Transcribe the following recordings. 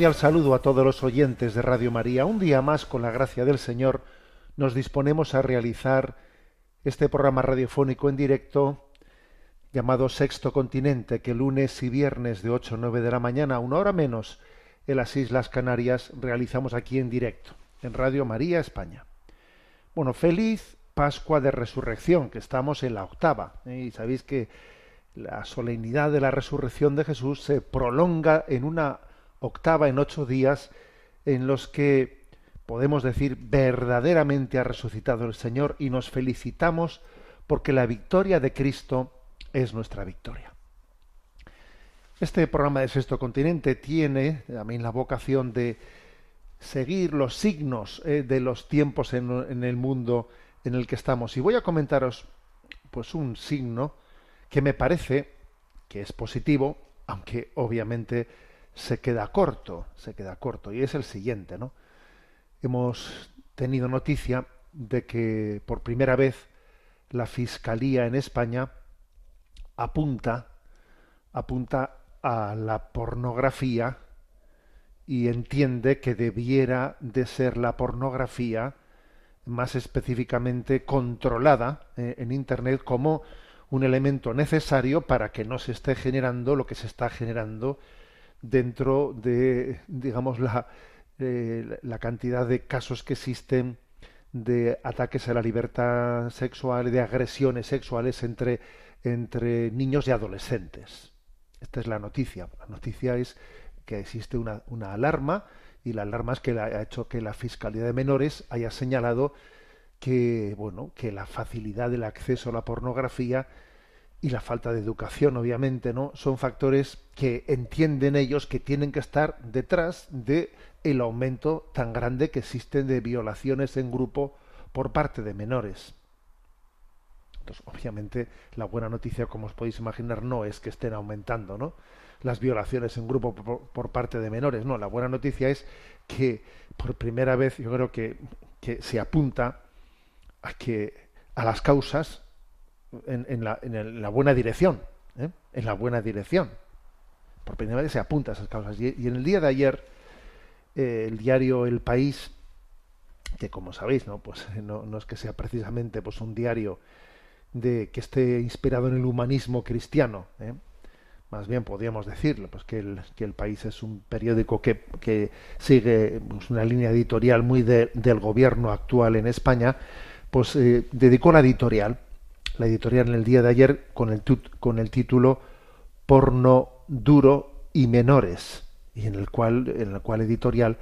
Cordial saludo a todos los oyentes de Radio María. Un día más, con la gracia del Señor, nos disponemos a realizar este programa radiofónico en directo llamado Sexto Continente, que lunes y viernes de 8 a 9 de la mañana, una hora menos, en las Islas Canarias, realizamos aquí en directo, en Radio María España. Bueno, feliz Pascua de Resurrección, que estamos en la octava. ¿eh? Y sabéis que la solemnidad de la resurrección de Jesús se prolonga en una octava, en ocho días, en los que podemos decir verdaderamente ha resucitado el Señor y nos felicitamos porque la victoria de Cristo es nuestra victoria. Este programa de Sexto Continente tiene también la vocación de seguir los signos eh, de los tiempos en, en el mundo en el que estamos. Y voy a comentaros pues un signo que me parece que es positivo, aunque obviamente se queda corto, se queda corto, y es el siguiente, ¿no? Hemos tenido noticia de que por primera vez la Fiscalía en España apunta, apunta a la pornografía y entiende que debiera de ser la pornografía más específicamente controlada eh, en Internet como un elemento necesario para que no se esté generando lo que se está generando dentro de, digamos, la, eh, la cantidad de casos que existen de ataques a la libertad sexual de agresiones sexuales entre, entre niños y adolescentes. Esta es la noticia. La noticia es que existe una, una alarma y la alarma es que la- ha hecho que la Fiscalía de Menores haya señalado que, bueno, que la facilidad del acceso a la pornografía y la falta de educación, obviamente, ¿no? Son factores que entienden ellos que tienen que estar detrás de el aumento tan grande que existe de violaciones en grupo por parte de menores. Entonces, obviamente, la buena noticia, como os podéis imaginar, no es que estén aumentando, ¿no? Las violaciones en grupo por, por parte de menores. No, la buena noticia es que por primera vez yo creo que, que se apunta a que a las causas en, en la, en la buena dirección, ¿eh? en la buena dirección. Por primera vez se apunta a esas causas. Y, y en el día de ayer, eh, el diario El País, que como sabéis, no, pues no, no es que sea precisamente pues un diario de que esté inspirado en el humanismo cristiano, ¿eh? más bien podríamos decirlo, pues que el, que el país es un periódico que, que sigue pues, una línea editorial muy de- del gobierno actual en España, pues eh, dedicó la editorial, la editorial en el día de ayer con el, con el título Porno duro y menores, y en el cual, en el cual editorial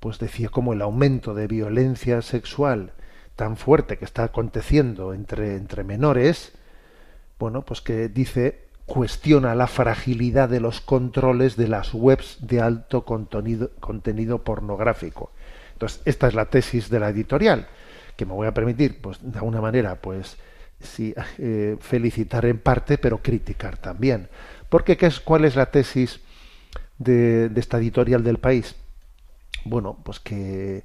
pues decía como el aumento de violencia sexual tan fuerte que está aconteciendo entre, entre menores, bueno, pues que dice cuestiona la fragilidad de los controles de las webs de alto contenido, contenido pornográfico. Entonces, esta es la tesis de la editorial, que me voy a permitir, pues, de alguna manera, pues, sí, eh, felicitar en parte, pero criticar también. Porque, ¿qué es, ¿cuál es la tesis de, de esta editorial del país? Bueno, pues que,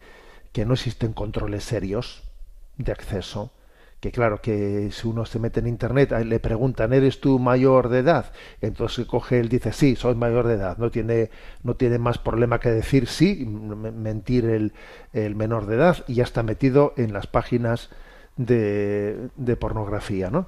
que no existen controles serios de acceso, que claro, que si uno se mete en internet, le preguntan, ¿eres tú mayor de edad? Entonces coge él, dice, sí, soy mayor de edad. No tiene, no tiene más problema que decir sí, mentir el, el menor de edad, y ya está metido en las páginas de, de pornografía, ¿no?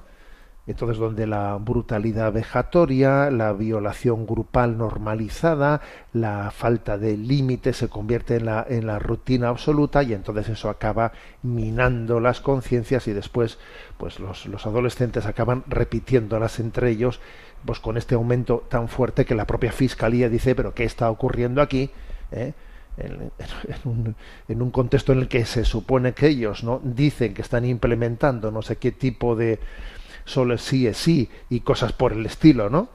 Entonces, donde la brutalidad vejatoria, la violación grupal normalizada, la falta de límite se convierte en la, en la rutina absoluta y entonces eso acaba minando las conciencias y después pues los, los adolescentes acaban repitiéndolas entre ellos pues con este aumento tan fuerte que la propia fiscalía dice pero qué está ocurriendo aquí ¿Eh? En, un, contexto en el que se supone que ellos no dicen que están implementando no sé qué tipo de solo sí es sí y cosas por el estilo, ¿no?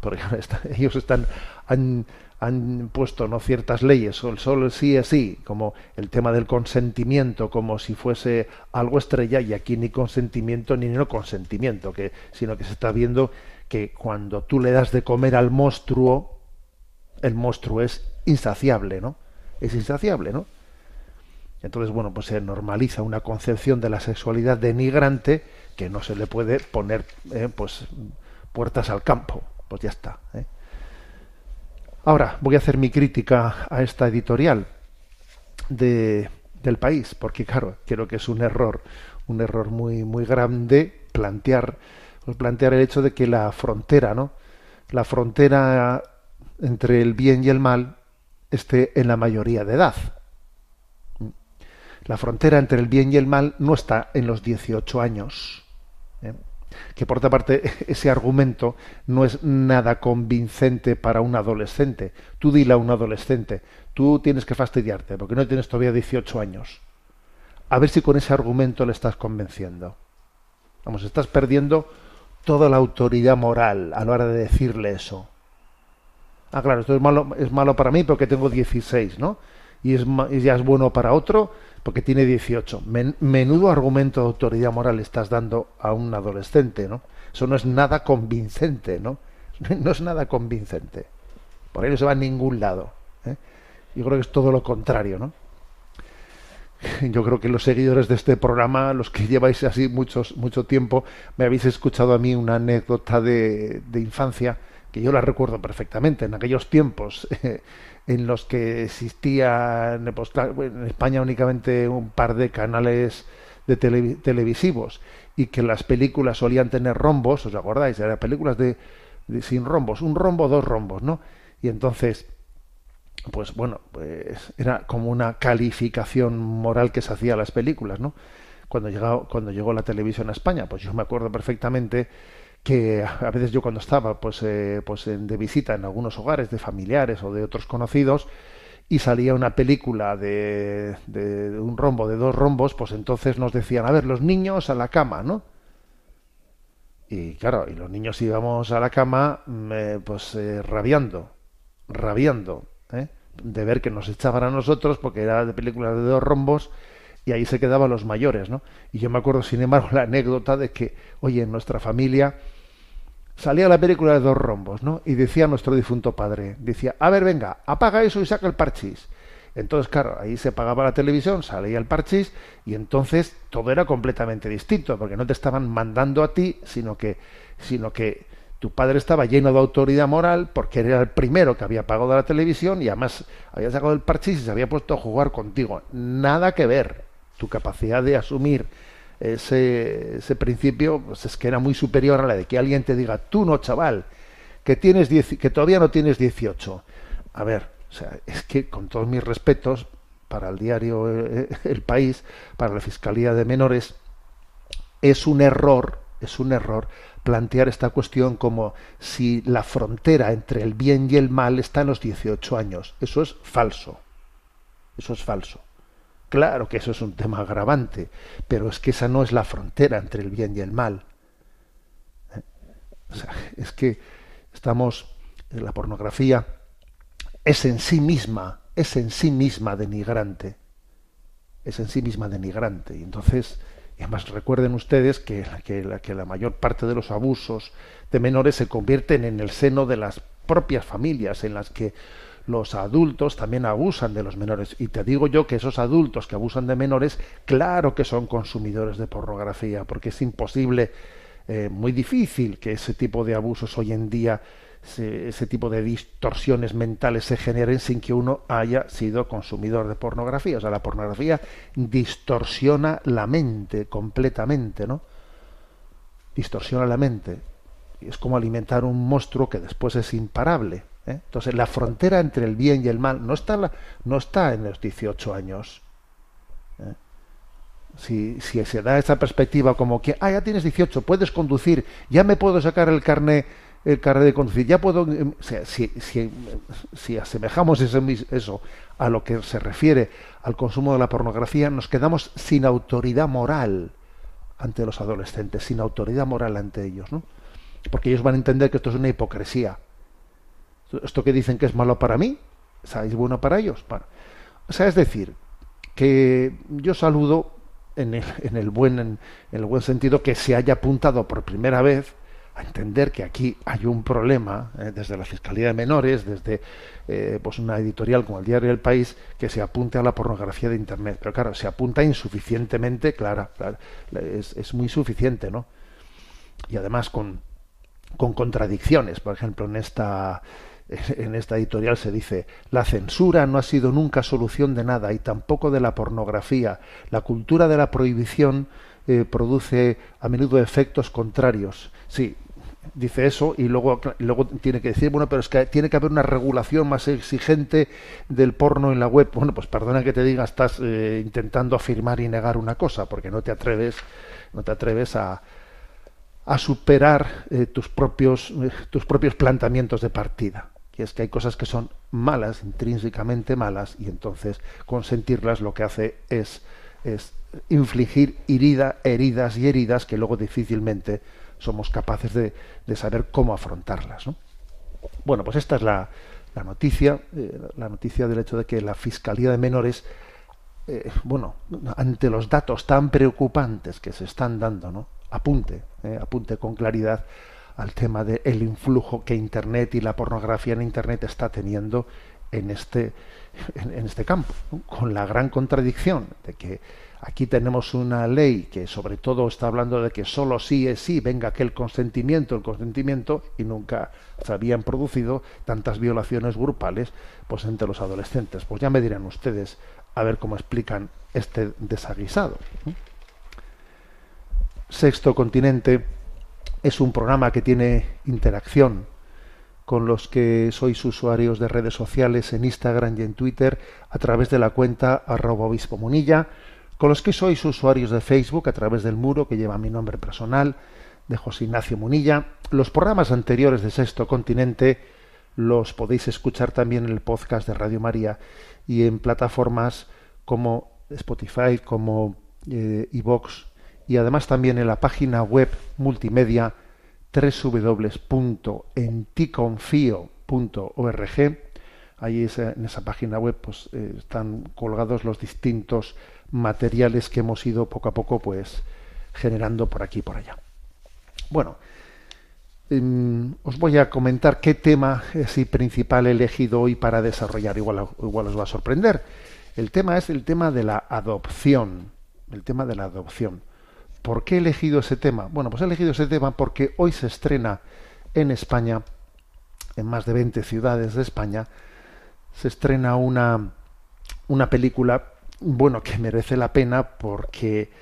Porque ellos están han, han puesto no ciertas leyes, solo, solo el sí es sí, como el tema del consentimiento, como si fuese algo estrella y aquí ni consentimiento ni no consentimiento, que sino que se está viendo que cuando tú le das de comer al monstruo, el monstruo es insaciable, ¿no? Es insaciable, ¿no? Entonces, bueno, pues se normaliza una concepción de la sexualidad denigrante que no se le puede poner eh, pues puertas al campo. Pues ya está. ¿eh? Ahora voy a hacer mi crítica a esta editorial de, del país, porque claro, creo que es un error, un error muy, muy grande plantear, plantear el hecho de que la frontera, ¿no? La frontera entre el bien y el mal esté en la mayoría de edad. La frontera entre el bien y el mal no está en los 18 años. ¿eh? Que por otra parte, ese argumento no es nada convincente para un adolescente. Tú dile a un adolescente, tú tienes que fastidiarte porque no tienes todavía 18 años. A ver si con ese argumento le estás convenciendo. Vamos, estás perdiendo toda la autoridad moral a la hora de decirle eso. Ah, claro, esto es malo, es malo para mí porque tengo 16, ¿no? Y, es, y ya es bueno para otro porque tiene 18. Men- menudo argumento de autoridad moral estás dando a un adolescente, ¿no? Eso no es nada convincente, ¿no? No es nada convincente. Por ahí no se va a ningún lado. ¿eh? Yo creo que es todo lo contrario, ¿no? Yo creo que los seguidores de este programa, los que lleváis así muchos, mucho tiempo, me habéis escuchado a mí una anécdota de infancia que yo la recuerdo perfectamente. En aquellos tiempos en los que existían en España únicamente un par de canales de televi- televisivos y que las películas solían tener rombos, ¿os acordáis? Eran películas de, sin rombos, un rombo, dos rombos, ¿no? Y entonces pues bueno, pues era como una calificación moral que se hacía a las películas, ¿no? Cuando llegó, cuando llegó la televisión a España, pues yo me acuerdo perfectamente que a veces yo cuando estaba pues, eh, pues de visita en algunos hogares de familiares o de otros conocidos y salía una película de, de- de un rombo, de dos rombos, pues entonces nos decían, a ver, los niños a la cama, ¿no? Y claro, y los niños íbamos a la cama mm, eh, pues eh, rabiando, rabiando, ¿eh? de ver que nos echaban a nosotros porque era de películas de dos rombos y ahí se quedaban los mayores, ¿no? Y yo me acuerdo, sin embargo, la anécdota de que, oye, en nuestra familia salía la película de dos rombos, ¿no? Y decía nuestro difunto padre, decía, a ver, venga, apaga eso y saca el parchís. Entonces, claro, ahí se pagaba la televisión, salía el parchís y entonces todo era completamente distinto, porque no te estaban mandando a ti, sino que, sino que tu padre estaba lleno de autoridad moral porque era el primero que había pagado la televisión y además había sacado el parchís y se había puesto a jugar contigo. Nada que ver. Tu capacidad de asumir ese, principio pues es que era muy superior a la de que alguien te diga, tú no, chaval, que, tienes dieci- que todavía no tienes 18. A ver, o sea, es que con todos mis respetos para el diario eh, El País, para la Fiscalía de Menores, es un error, es un error plantear esta cuestión como si la frontera entre el bien y el mal está en los 18 años. Eso es falso. Eso es falso. Claro que eso es un tema agravante, pero es que esa no es la frontera entre el bien y el mal. ¿Eh? Es que estamos la pornografía es en sí misma, es en sí misma denigrante. Es en sí misma denigrante. Y entonces, y además recuerden ustedes que, que la mayor parte de los abusos de menores se convierten en el seno de las propias familias en las que los adultos también abusan de los menores. Y te digo yo que esos adultos que abusan de menores, claro que son consumidores de pornografía, porque es imposible, eh, muy difícil que ese tipo de abusos hoy en día, se- ese tipo de distorsiones mentales se generen sin que uno haya sido consumidor de pornografía. O sea, la pornografía distorsiona la mente completamente, ¿no? Distorsiona la mente. Es como alimentar un monstruo que después es imparable. ¿Eh? Entonces, la frontera entre el bien y el mal no está, la- no está en los 18 años. ¿eh? Si, si se da esa perspectiva como que, ah, ya tienes 18, puedes conducir, ya me puedo sacar el carnet el carnet de conducir, ya puedo... em, si, si, si asemejamos mis- eso a lo que se refiere al consumo de la pornografía, nos quedamos sin autoridad moral ante los adolescentes, sin autoridad moral ante ellos, ¿no? Porque ellos van a entender que esto es una hipocresía. Esto que dicen que es malo para mí, es bueno para ellos. O sea, es decir, que yo saludo en el, en el buen sentido que se haya apuntado por primera vez a entender que aquí hay un problema eh, desde la Fiscalía de Menores, desde eh, pues una editorial como el Diario del País, que se apunte a la pornografía de Internet. Pero claro, se apunta insuficientemente, claro, es, muy suficiente, ¿no? Y además con contradicciones. Por ejemplo, en esta, en esta editorial se dice, la censura no ha sido nunca solución de nada y tampoco de la pornografía. La cultura de la prohibición eh, produce a menudo efectos contrarios. Sí, dice eso y luego, luego tiene que decir, bueno, pero es que tiene que haber una regulación más exigente del porno en la web. Bueno, pues perdona que te diga, estás eh, intentando afirmar y negar una cosa, porque no te atreves, no te atreves a, a superar eh, tus propios tus propios planteamientos de partida que es que hay cosas que son malas intrínsecamente malas y entonces consentirlas lo que hace es es infligir herida, heridas y heridas que luego difícilmente somos capaces de, de saber cómo afrontarlas ¿no? bueno pues esta es la, la noticia eh, la noticia del hecho de que la fiscalía de menores eh, bueno ante los datos tan preocupantes que se están dando no apunte, eh, apunte con claridad al tema del el influjo que Internet y la pornografía en Internet está teniendo en este, en, este campo, con la gran contradicción de que aquí tenemos una ley que sobre todo está hablando de que solo sí es sí, venga aquel consentimiento, el consentimiento, y nunca se habían producido tantas violaciones grupales pues entre los adolescentes. Pues ya me dirán ustedes a ver cómo explican este desaguisado. Sexto Continente es un programa que tiene interacción con los que sois usuarios de redes sociales en Instagram y en Twitter a través de la cuenta arroba obispo munilla, con los que sois usuarios de Facebook a través del muro que lleva mi nombre personal de José Ignacio Munilla. Los programas anteriores de Sexto Continente los podéis escuchar también en el podcast de Radio María y en plataformas como Spotify, como eh, iVox, y además también en la página web multimedia www.enticonfio.org. Ahí es, en esa página web pues, eh, están colgados los distintos materiales que hemos ido poco a poco pues generando por aquí y por allá. Bueno, eh, os voy a comentar qué tema así principal he elegido hoy para desarrollar. Igual, igual os va a sorprender. El tema es el tema de la adopción. El tema de la adopción. ¿Por qué he elegido ese tema? Bueno, pues he elegido ese tema porque hoy se estrena en España, en más de 20 ciudades de España, se estrena una, una película, bueno, que merece la pena porque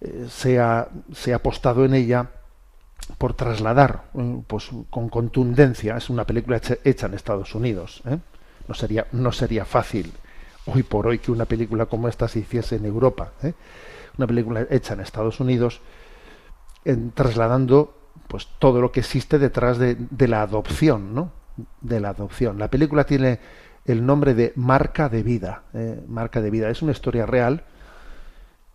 eh, se, ha, apostado en ella por trasladar eh, pues, con contundencia, es una película hecha, hecha en Estados Unidos, ¿eh? no, sería, no sería fácil hoy por hoy que una película como esta se hiciese en Europa. ¿eh? Una película hecha en Estados Unidos, en, trasladando pues todo lo que existe detrás de, la adopción, ¿no? De la adopción. La película tiene el nombre de Marca de Vida. Eh, Marca de Vida. Es una historia real,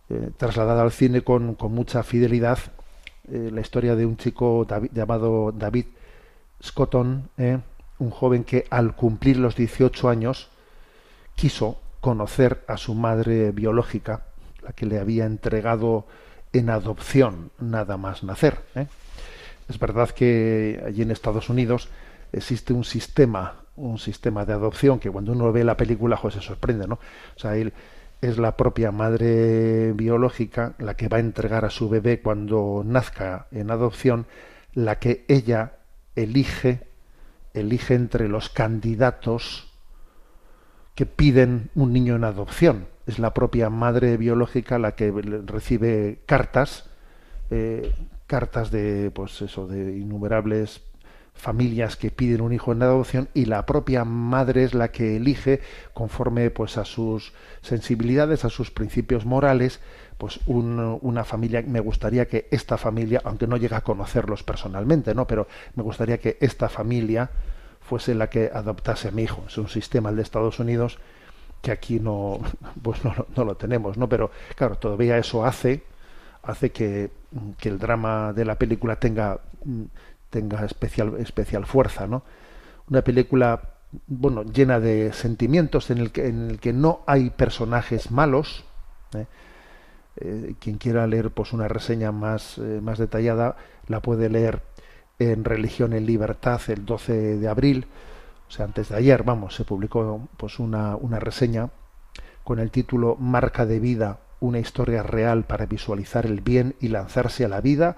eh, trasladada al cine con, con mucha fidelidad. Eh, la historia de un chico llamado David Scotton, un joven que al cumplir los 18 años quiso conocer a su madre biológica, la que le había entregado en adopción nada más nacer. ¿eh? Es verdad que allí en Estados Unidos existe un sistema, un sistema de adopción que cuando uno ve la película, pues se sorprende, ¿no? O sea, él, es la propia madre biológica la que va a entregar a su bebé cuando nazca en adopción, la que ella elige, elige entre los candidatos que piden un niño en adopción. Es la propia madre biológica la que recibe cartas, eh, cartas de, pues eso, de innumerables familias que piden un hijo en adopción y la propia madre es la que elige conforme pues a sus sensibilidades a sus principios morales pues una familia me gustaría que esta familia aunque no llega a conocerlos personalmente no pero me gustaría que esta familia fuese la que adoptase a mi hijo. Es un sistema el de Estados Unidos que aquí no pues no, no lo tenemos no pero claro todavía eso hace hace que, que el drama de la película tenga tenga especial, especial fuerza, ¿no? Una película, bueno, llena de sentimientos en el que, en el que no hay personajes malos. ¿eh? Eh, quien quiera leer pues una reseña más, eh, más detallada la puede leer en Religión en Libertad el 12 de abril, o sea, antes de ayer, vamos, se publicó pues una, una reseña con el título Marca de vida, una historia real para visualizar el bien y lanzarse a la vida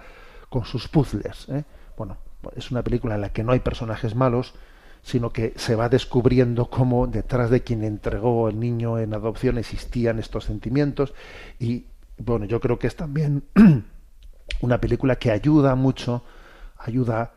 con sus puzzles. Bueno, es una película en la que no hay personajes malos, sino que se va descubriendo cómo detrás de quien entregó el niño en adopción existían estos sentimientos y bueno, yo creo que es también una película que ayuda mucho, ayuda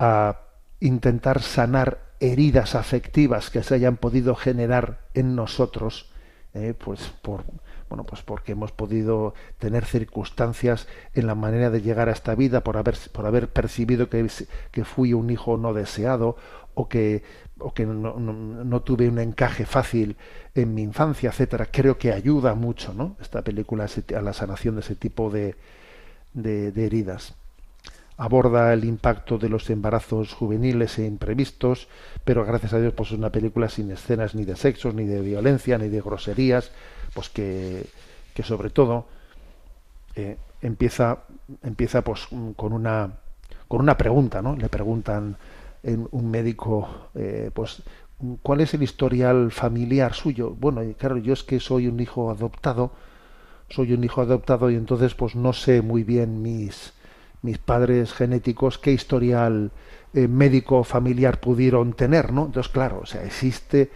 a intentar sanar heridas afectivas que se hayan podido generar en nosotros, eh, pues por bueno, pues porque hemos podido tener circunstancias en la manera de llegar a esta vida por haber, por haber percibido que, que fui un hijo no deseado o que, o que no, tuve un encaje fácil en mi infancia, etcétera. Creo que ayuda mucho, ¿no? Esta película a la sanación de ese tipo de, de heridas aborda el impacto de los embarazos juveniles e imprevistos, pero gracias a Dios pues es una película sin escenas ni de sexos, ni de violencia, ni de groserías, pues que, que sobre todo eh, empieza, empieza pues con una, con una pregunta, ¿no? Le preguntan en un médico, eh, pues, ¿cuál es el historial familiar suyo? Bueno, claro, yo es que soy un hijo adoptado, soy un hijo adoptado y entonces pues no sé muy bien mis, mis padres genéticos qué historial eh, médico familiar pudieron tener, ¿no? Entonces, claro, o sea, existe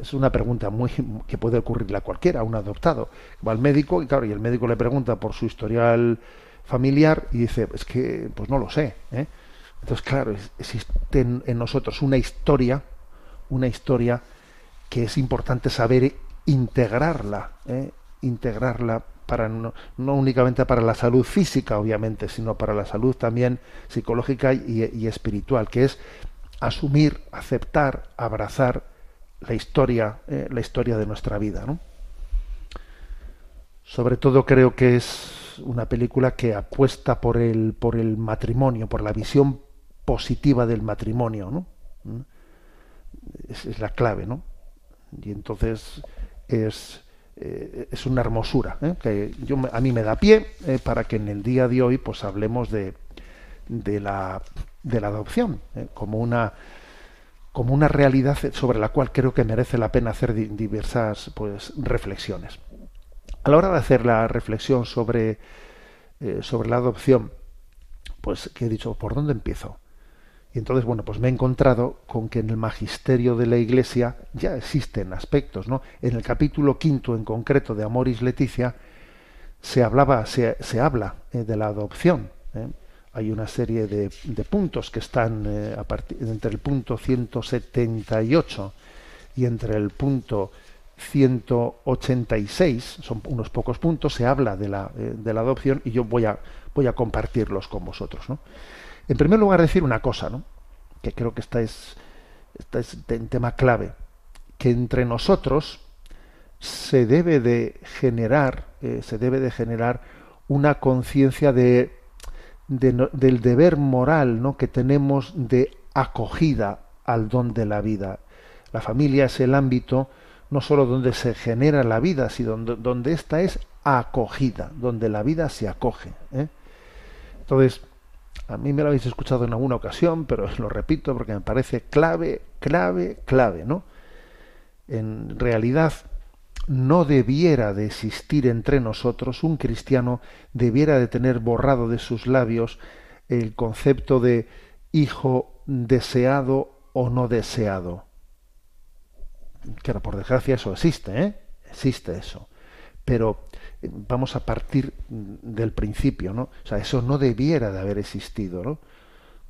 es una pregunta muy que puede ocurrirle a cualquiera, a un adoptado. Va al médico y claro, y el médico le pregunta por su historial familiar y dice, es que pues no lo sé. ¿eh? Entonces, claro, existe en, nosotros una historia, una historia que es importante saber integrarla, ¿eh? integrarla no, únicamente para la salud física, obviamente, sino para la salud también psicológica y, y espiritual, que es asumir, aceptar, abrazar la historia, eh, la historia de nuestra vida. ¿no? Sobre todo creo que es una película que apuesta por el, por el matrimonio, por la visión positiva del matrimonio, ¿no? ¿Mm? Es, es la clave, ¿no? Y entonces es, eh, es una hermosura ¿eh? que yo, a mí me da pie eh, para que en el día de hoy pues hablemos de, de, la, de la adopción como una como una realidad sobre la cual creo que merece la pena hacer diversas pues, reflexiones. A la hora de hacer la reflexión sobre, sobre la adopción, pues que he dicho, ¿por dónde empiezo? Y entonces, bueno, pues me he encontrado con que en el magisterio de la Iglesia ya existen aspectos, ¿no? En el capítulo quinto en concreto de Amoris Leticia se hablaba, se, se habla eh, de la adopción. ¿eh? hay una serie de, de puntos que están eh, entre el punto 178 y entre el punto 186, son unos pocos puntos, se habla de la, de la adopción y yo voy a, voy a compartirlos con vosotros. ¿no? En primer lugar, decir una cosa, ¿no? que creo que esta es, esta es un tema clave, que entre nosotros se debe de generar, eh, se debe de generar una conciencia de del deber moral ¿no? que tenemos de acogida al don de la vida. La familia es el ámbito no sólo donde se genera la vida, sino donde, esta es acogida, donde la vida se acoge. ¿eh? Entonces, a mí me lo habéis escuchado en alguna ocasión, pero lo repito porque me parece clave, clave, clave, ¿no? En realidad no debiera de existir entre nosotros un cristiano debiera de tener borrado de sus labios el concepto de hijo deseado o no deseado. Claro, por desgracia eso existe, ¿eh? Existe eso. Pero eh, vamos a partir del principio, ¿no? O sea, eso no debiera de haber existido, ¿no?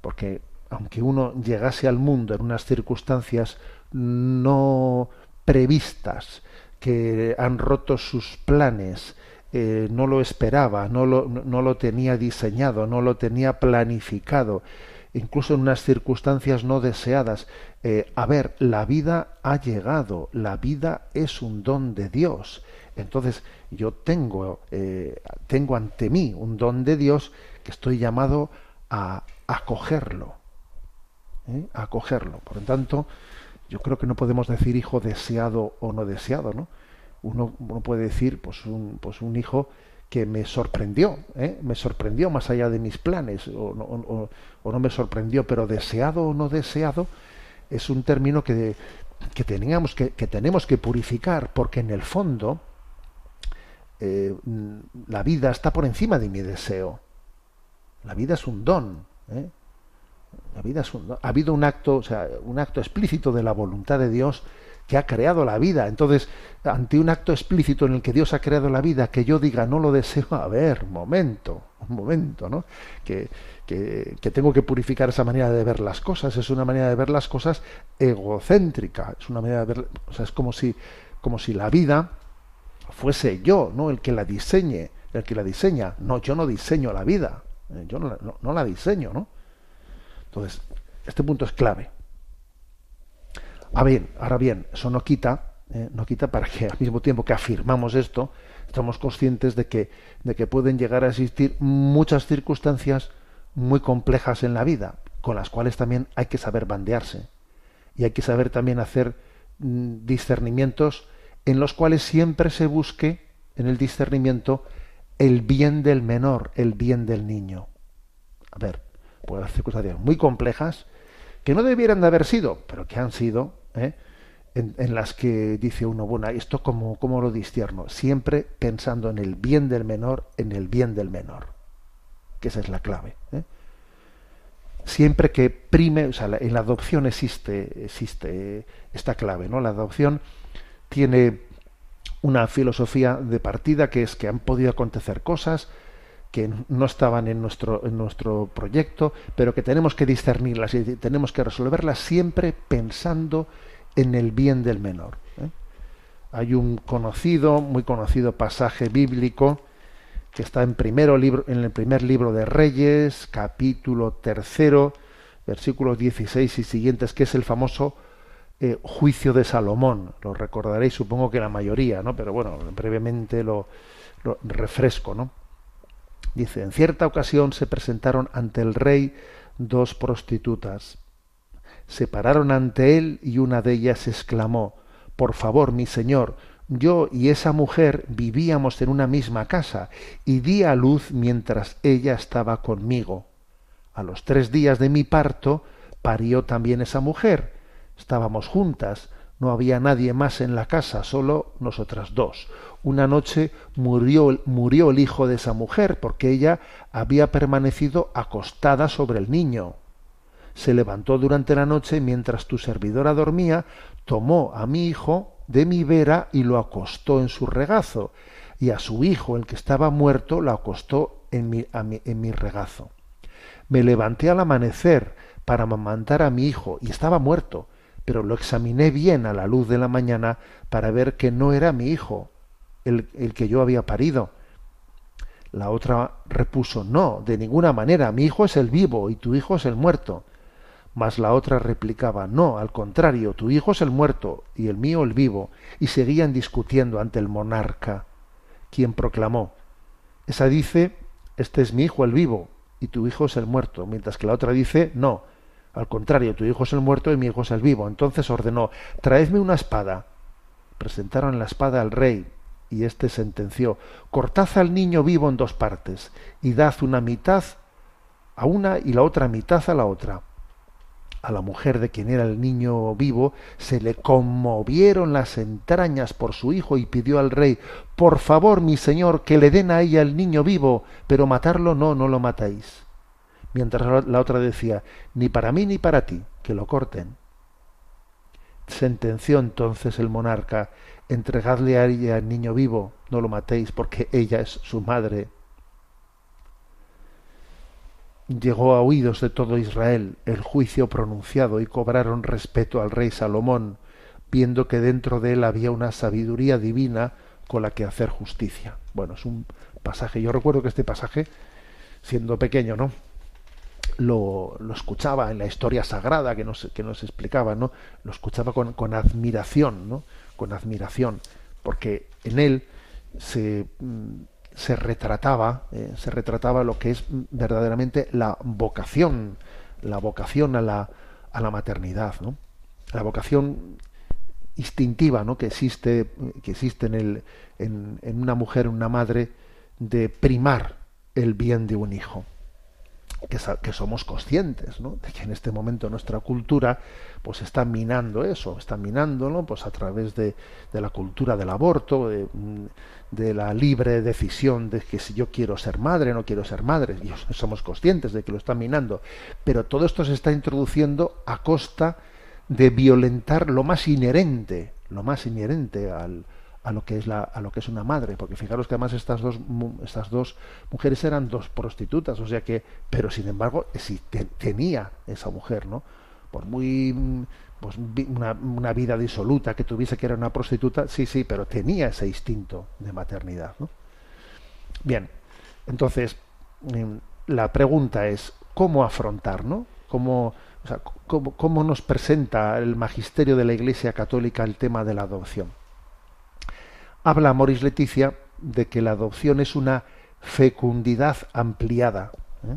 Porque aunque uno llegase al mundo en unas circunstancias no previstas, que han roto sus planes, eh, no lo esperaba, no lo, no lo tenía diseñado, no lo tenía planificado, incluso en unas circunstancias no deseadas. Eh, a ver, la vida ha llegado, la vida es un don de Dios. Entonces yo tengo, eh, tengo ante mí un don de Dios que estoy llamado a acogerlo. ¿eh? A acogerlo. Por lo tanto, yo creo que no podemos decir hijo deseado o no deseado, ¿no? Uno, uno puede decir, pues un, pues un hijo que me sorprendió, ¿eh? me sorprendió más allá de mis planes, o no, o- no me sorprendió, pero deseado o no deseado es un término que, que, teníamos que, que tenemos que purificar, porque en el fondo eh, la vida está por encima de mi deseo. La vida es un don. ¿eh? La vida es un don. Ha habido un acto, o sea, un acto explícito de la voluntad de Dios que ha creado la vida. Entonces, ante un acto explícito en el que Dios ha creado la vida, que yo diga no lo deseo, a ver, momento, un momento, ¿no? Que, que, que tengo que purificar esa manera de ver las cosas. Es una manera de ver las cosas egocéntrica. Es una manera de ver, o sea, es como si, como si la vida fuese yo, ¿no? El que la diseñe, el que la diseña. No, yo no diseño la vida. eh, Yo no, la- no- no la diseño, ¿no? Entonces, este punto es clave. A bien, ahora bien, eso no quita, eh, no quita para que al mismo tiempo que afirmamos esto, estamos conscientes de que, de que pueden llegar a existir muchas circunstancias muy complejas en la vida, con las cuales también hay que saber bandearse. Y hay que saber también hacer mm, discernimientos en los cuales siempre se busque en el discernimiento el bien del menor, el bien del niño. A ver, puede haber circunstancias muy complejas que no debieran de haber sido, pero que han sido, ¿eh? en, las que dice uno, bueno, esto como, lo discierno, siempre pensando en el bien del menor, en el bien del menor, que esa es la clave. ¿eh? Siempre que prime, o sea, en la adopción existe, existe esta clave, ¿no? La adopción tiene una filosofía de partida que es que han podido acontecer cosas que no estaban en nuestro, en nuestro proyecto, pero que tenemos que discernirlas y tenemos que resolverlas siempre pensando en el bien del menor. ¿eh? Hay un conocido, muy conocido pasaje bíblico que está en, primero libro, en el primer libro de Reyes, capítulo tercero, versículos 16 y siguientes, que es el famoso eh, juicio de Salomón. Lo recordaréis, supongo que la mayoría, ¿no? Pero bueno, brevemente lo, lo refresco, ¿no? Dice, en cierta ocasión se presentaron ante el rey dos prostitutas. Se pararon ante él y una de ellas exclamó, Por favor, mi señor, yo y esa mujer vivíamos en una misma casa y di a luz mientras ella estaba conmigo. A los tres días de mi parto parió también esa mujer. Estábamos juntas, no había nadie más en la casa, solo nosotras dos. Una noche murió, murió el hijo de esa mujer porque ella había permanecido acostada sobre el niño. Se levantó durante la noche mientras tu servidora dormía, tomó a mi hijo de mi vera y lo acostó en su regazo, y a su hijo, el que estaba muerto, lo acostó en mi, a mi- en mi regazo. Me levanté al amanecer para amamantar a mi hijo y estaba muerto, pero lo examiné bien a la luz de la mañana para ver que no era mi hijo, el, el que yo había parido. La otra repuso, no, de ninguna manera, mi hijo es el vivo y tu hijo es el muerto. Mas la otra replicaba, no, al contrario, tu hijo es el muerto y el mío el vivo, y seguían discutiendo ante el monarca, quien proclamó, esa dice, este es mi hijo el vivo y tu hijo es el muerto, mientras que la otra dice, no, al contrario, tu hijo es el muerto y mi hijo es el vivo. Entonces ordenó, traedme una espada. Presentaron la espada al rey y éste sentenció, cortad al niño vivo en dos partes y dad una mitad a una y la otra mitad a la otra. A la mujer de quien era el niño vivo se le conmovieron las entrañas por su hijo y pidió al rey, por favor, mi señor, que le den a ella el niño vivo, pero matarlo no, no lo matáis. Mientras la otra decía, ni para mí ni para ti, que lo corten. Sentenció entonces el monarca, entregadle a ella el niño vivo, no lo matéis, porque ella es su madre llegó a oídos de todo Israel el juicio pronunciado y cobraron respeto al rey Salomón, viendo que dentro de él había una sabiduría divina con la que hacer justicia. Bueno, es un pasaje, yo recuerdo que este pasaje, siendo pequeño, ¿no? Lo, lo escuchaba en la historia sagrada que nos, que nos explicaba, ¿no? Lo escuchaba con, con admiración, ¿no? Con admiración, porque en él se mm, se retrataba, eh, se retrataba lo que es verdaderamente la vocación, la vocación a la, a la maternidad, ¿no? La vocación instintiva, ¿no? Que existe, que existe en, el, en, en una mujer, en una madre, de primar el bien de un hijo que, somos conscientes ¿no? de que en este momento nuestra cultura pues está minando eso, está minándolo pues a través de, de la cultura del aborto, de, de, la libre decisión de que si yo quiero ser madre no quiero ser madre, y somos conscientes de que lo está minando, pero todo esto se está introduciendo a costa de violentar lo más inherente, lo más inherente al, a lo que es la a lo que es una madre porque fijaros que además estas dos estas dos mujeres eran dos prostitutas o sea que pero sin embargo si tenía esa mujer no por muy pues una, una, vida disoluta que tuviese que era una prostituta sí sí pero tenía ese instinto de maternidad ¿no? bien entonces em, la pregunta es cómo afrontar no cómo o sea, cómo, cómo nos presenta el magisterio de la Iglesia Católica el tema de la adopción habla Moris Leticia de que la adopción es una fecundidad ampliada. ¿eh?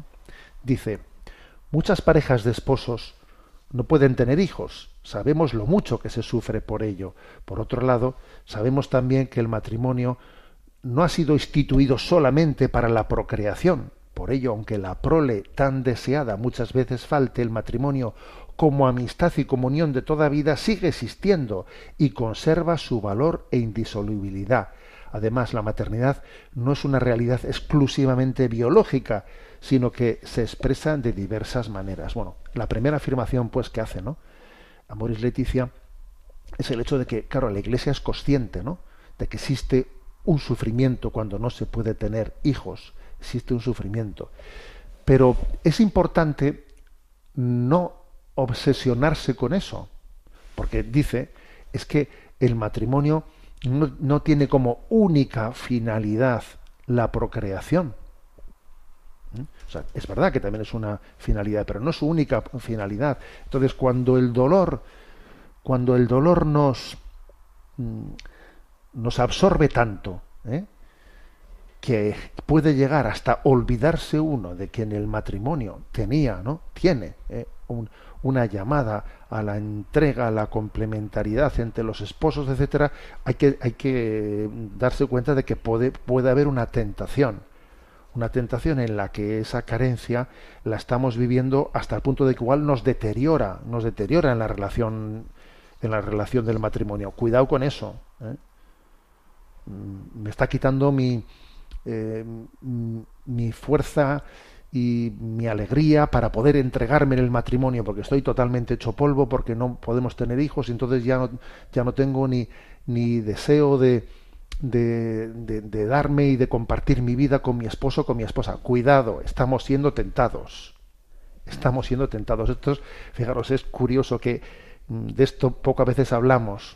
Dice, muchas parejas de esposos no pueden tener hijos. Sabemos lo mucho que se sufre por ello. Por otro lado, sabemos también que el matrimonio no ha sido instituido solamente para la procreación. Por ello, aunque la prole tan deseada muchas veces falte, el matrimonio como amistad y comunión de toda vida sigue existiendo y conserva su valor e indisolubilidad. Además, la maternidad no es una realidad exclusivamente biológica, sino que se expresa de diversas maneras. Bueno, la primera afirmación pues que hace, ¿no? Amoris Leticia es el hecho de que, claro, la Iglesia es consciente, ¿no? De que existe un sufrimiento cuando no se puede tener hijos, existe un sufrimiento. Pero es importante no obsesionarse con eso, porque dice, es que el matrimonio no, no tiene como única finalidad la procreación. ¿Mm? O sea, es verdad que también es una finalidad, pero no es su única finalidad. Entonces, cuando el dolor, cuando el dolor nos, mm, nos absorbe tanto, ¿eh? que puede llegar hasta olvidarse uno de que en el matrimonio tenía, ¿no? Tiene ¿eh? un, una llamada a la entrega, a la complementariedad entre los esposos, etcétera, hay que, hay que darse cuenta de que puede, puede haber una tentación. Una tentación en la que esa carencia la estamos viviendo hasta el punto de que igual nos deteriora, nos deteriora en la relación, en la relación del matrimonio. Cuidado con eso. ¿eh? Mm, me está quitando mi, eh, mi fuerza y mi alegría para poder entregarme en el matrimonio porque estoy totalmente hecho polvo porque no podemos tener hijos y entonces ya no, ya no tengo ni, ni deseo de, de, de, darme y de compartir mi vida con mi esposo con mi esposa. Cuidado estamos siendo tentados. Estamos siendo tentados. Esto es, fijaros es curioso que mm, de esto poco a veces hablamos.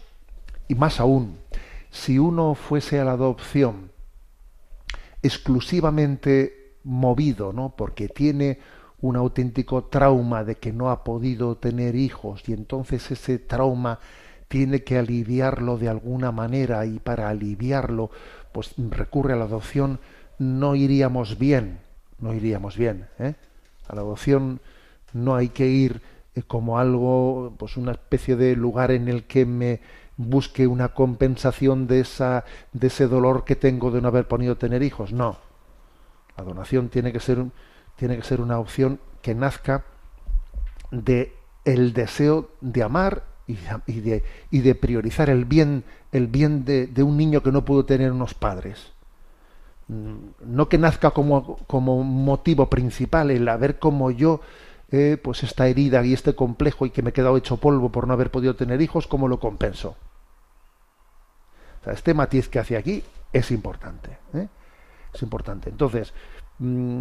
Y más aún si uno fuese a la adopción exclusivamente movido, ¿no? Porque tiene un auténtico trauma de que no ha podido tener hijos y entonces ese trauma tiene que aliviarlo de alguna manera y para aliviarlo pues recurre a la adopción, no iríamos bien, no iríamos bien. ¿eh? A la adopción no hay que ir eh, como algo, pues una especie de lugar en el que me busque una compensación de esa de ese dolor que tengo de no haber podido tener hijos. No, la donación tiene que ser tiene que ser una adopción que nazca de el deseo de amar y, de, priorizar el bien, el bien de, un niño que no pudo tener unos padres. Mm, No que nazca como, como motivo principal el a ver cómo yo eh, pues esta herida y este complejo y que me he quedado hecho polvo por no haber podido tener hijos, ¿cómo lo compenso? Este matiz que hace aquí es importante. ¿eh? Es importante. Entonces, mm,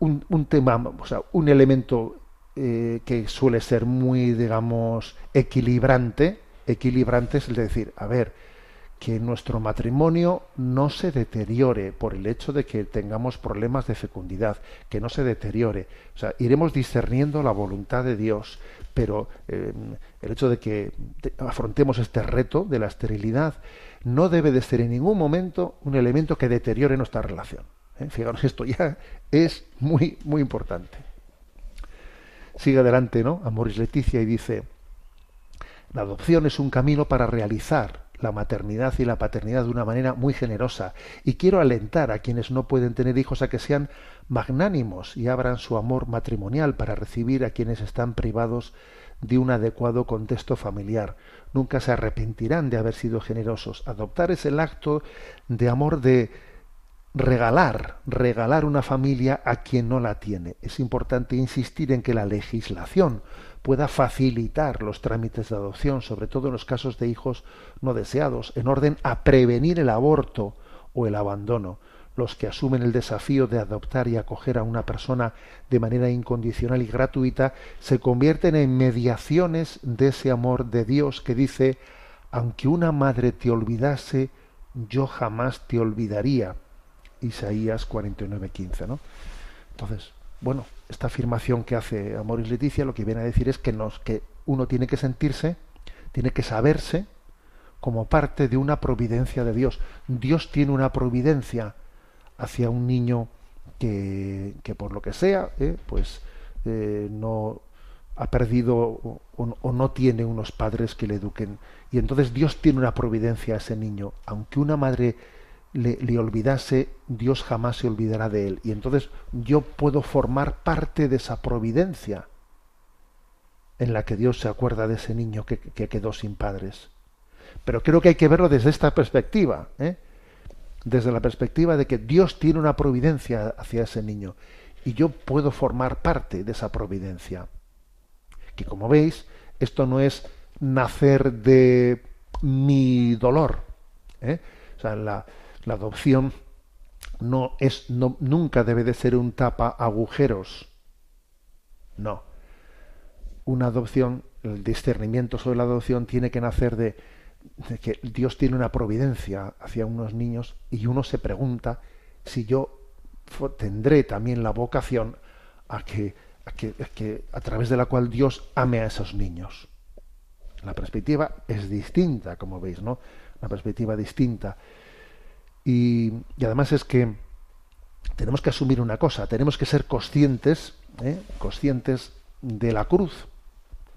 un, un tema, o sea, un elemento eh, que suele ser muy, digamos, equilibrante, equilibrante es decir, a ver, que nuestro matrimonio no se deteriore por el hecho de que tengamos problemas de fecundidad, que no se deteriore. O sea, iremos discerniendo la voluntad de Dios, pero eh, el hecho de que te- afrontemos este reto de la esterilidad no debe de ser en ningún momento un elemento que deteriore nuestra relación. ¿eh? Fijaros, esto ya es muy, muy importante. Sigue adelante, ¿no? Amoris Leticia y dice, la adopción es un camino para realizar la maternidad y la paternidad de una manera muy generosa. Y quiero alentar a quienes no pueden tener hijos a que sean magnánimos y abran su amor matrimonial para recibir a quienes están privados de un adecuado contexto familiar. Nunca se arrepentirán de haber sido generosos. Adoptar es el acto de amor de regalar, regalar una familia a quien no la tiene. Es importante insistir en que la legislación pueda facilitar los trámites de adopción, sobre todo en los casos de hijos no deseados, en orden a prevenir el aborto o el abandono. Los que asumen el desafío de adoptar y acoger a una persona de manera incondicional y gratuita se convierten en mediaciones de ese amor de Dios que dice, aunque una madre te olvidase, yo jamás te olvidaría. Isaías 49:15, ¿no? Entonces, bueno, esta afirmación que hace Amoris Leticia lo que viene a decir es que nos que uno tiene que sentirse, tiene que saberse como parte de una providencia de Dios. Dios tiene una providencia hacia un niño que, que por lo que sea, eh, pues eh, no ha perdido o, no tiene unos padres que le eduquen. Y entonces Dios tiene una providencia a ese niño. Aunque una madre le, le olvidase, Dios jamás se olvidará de él. Y entonces yo puedo formar parte de esa providencia en la que Dios se acuerda de ese niño que, que quedó sin padres. Pero creo que hay que verlo desde esta perspectiva, ¿eh? Desde la perspectiva de que Dios tiene una providencia hacia ese niño y yo puedo formar parte de esa providencia. Que como veis, esto no es nacer de mi dolor. ¿eh? La, adopción no es, nunca debe de ser un tapa agujeros. No. Una adopción, el discernimiento sobre la adopción tiene que nacer de, que Dios tiene una providencia hacia unos niños y uno se pregunta si yo tendré también la vocación a que, a que, a que a través de la cual Dios ame a esos niños. La perspectiva es distinta, como veis, ¿no? Una perspectiva distinta. Y, y además es que tenemos que asumir una cosa, tenemos que ser conscientes, ¿eh? conscientes de la cruz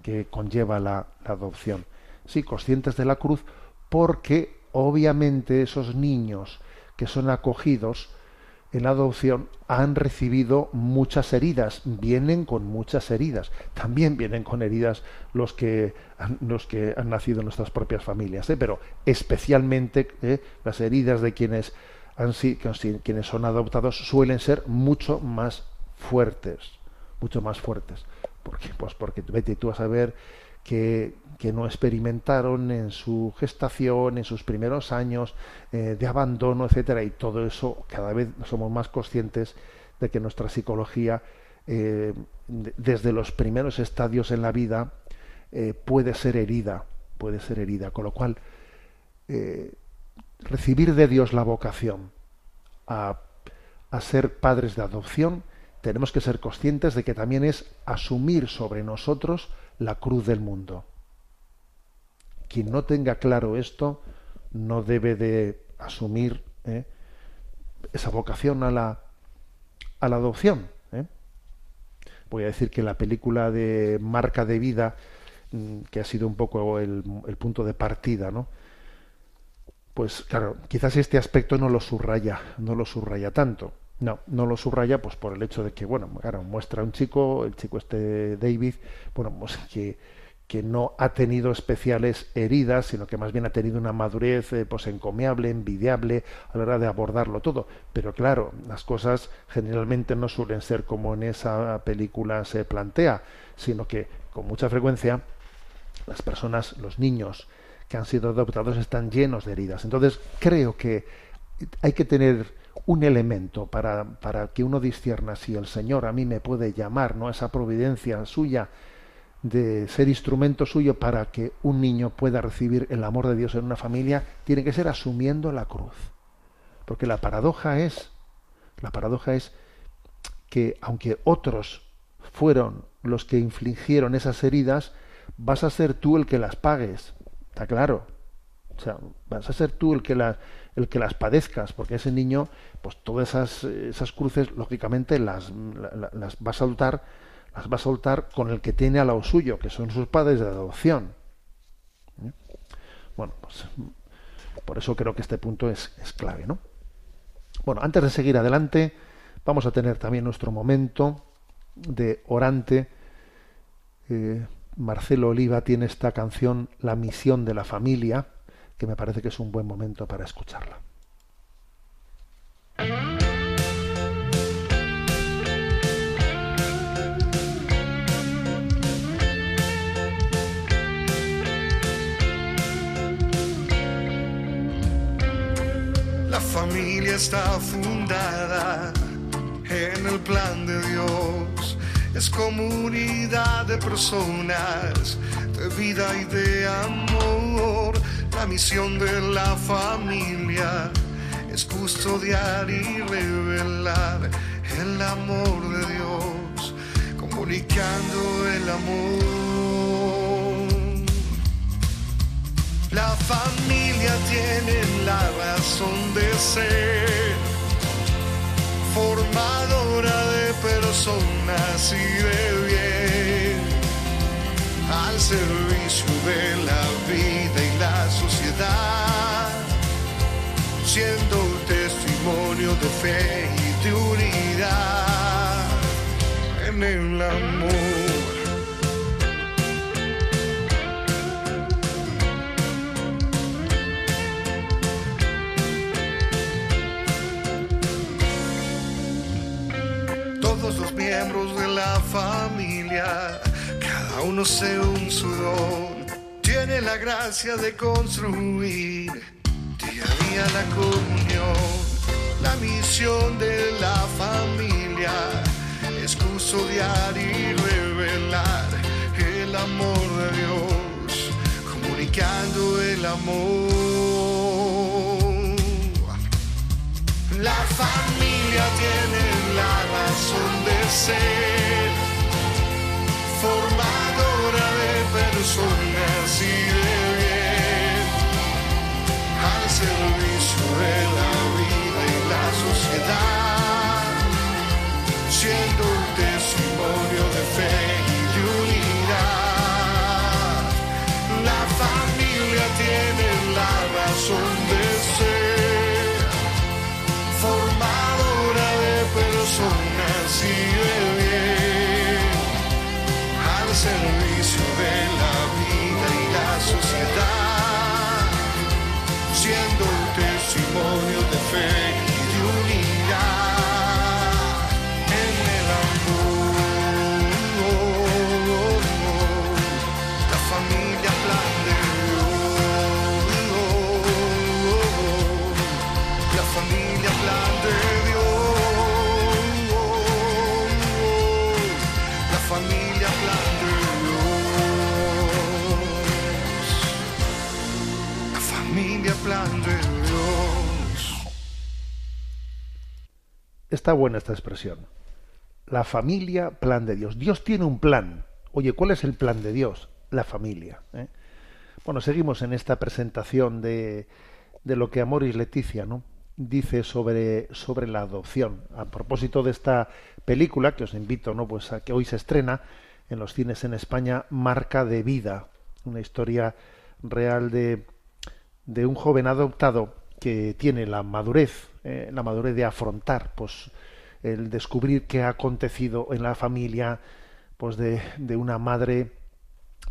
que conlleva la, la adopción. Sí, conscientes de la cruz porque obviamente esos niños que son acogidos en la adopción han recibido muchas heridas, vienen con muchas heridas. También vienen con heridas los que han, los que han nacido en nuestras propias familias, ¿eh? pero especialmente ¿eh? las heridas de quienes han si- que si- quienes son adoptados suelen ser mucho más fuertes, mucho más fuertes. ¿Por qué? Pues porque vete tú a saber que, que no experimentaron en su gestación, en sus primeros años eh, de abandono, etcétera, y todo eso cada vez somos más conscientes de que nuestra psicología eh, de- desde los primeros estadios en la vida eh, puede ser herida, puede ser herida, con lo cual recibir de Dios la vocación a ser padres de adopción, tenemos que ser conscientes de que también es asumir sobre nosotros la cruz del mundo. Quien no tenga claro esto no debe de asumir ¿eh? esa vocación a la, a la adopción. ¿eh? Voy a decir que la película de Marca de Vida, mm, que ha sido un poco el, el punto de partida, ¿no? Pues claro, quizás este aspecto no lo subraya, no lo subraya tanto. No, no lo subraya pues por el hecho de que, bueno, claro, muestra un chico, el chico este David, bueno, pues que, que no ha tenido especiales heridas, sino que más bien ha tenido una madurez eh, pues encomiable, envidiable a la hora de abordarlo todo. Pero claro, las cosas generalmente no suelen ser como en esa película se plantea, sino que con mucha frecuencia las personas, los niños que han sido adoptados están llenos de heridas. Entonces creo que hay que tener un elemento para, para que uno discierna si el Señor a mí me puede llamar, ¿no? Esa providencia suya de ser instrumento suyo para que un niño pueda recibir el amor de Dios en una familia, tiene que ser asumiendo la cruz. Porque la paradoja es, la paradoja es que aunque otros fueron los que infligieron esas heridas, vas a ser tú el que las pagues. Está claro. O sea, vas a ser tú el que las, el que las padezcas, porque ese niño, pues todas esas, esas cruces, lógicamente, las, las, las va a saltar las va a soltar con el que tiene al lado suyo, que son sus padres de adopción. ¿Eh? Bueno, pues por eso creo que este punto es, es, clave, ¿no? Bueno, antes de seguir adelante, vamos a tener también nuestro momento de orante. Eh, Marcelo Oliva tiene esta canción La misión de la familia, que me parece que es un buen momento para escucharla. Familia está fundada en el plan de Dios. Es comunidad de personas de vida y de amor. La misión de la familia es custodiar y revelar el amor de Dios, comunicando el amor. La familia tiene la razón de ser, formadora de personas y de bien, al servicio de la vida y la sociedad, siendo testimonio de fe y de unidad en el amor. Los miembros de la familia, cada uno según su don, tiene la gracia de construir día a día la comunión. La misión de la familia es custodiar y revelar el amor de Dios, comunicando el amor. La familia tiene la razón de ser, formadora de personas y de bien, al servicio Está buena esta expresión. La familia, plan de Dios. Dios tiene un plan. Oye, ¿cuál es el plan de Dios? La familia. ¿eh? Bueno, seguimos en esta presentación de, de lo que Amoris Leticia ¿no? dice sobre, sobre la adopción. A propósito de esta película, que os invito ¿no? pues a que hoy se estrena en los cines en España, Marca de Vida, una historia real de, de un joven adoptado que tiene la madurez, eh, la madurez de afrontar pues, el descubrir qué ha acontecido en la familia, pues de, de una madre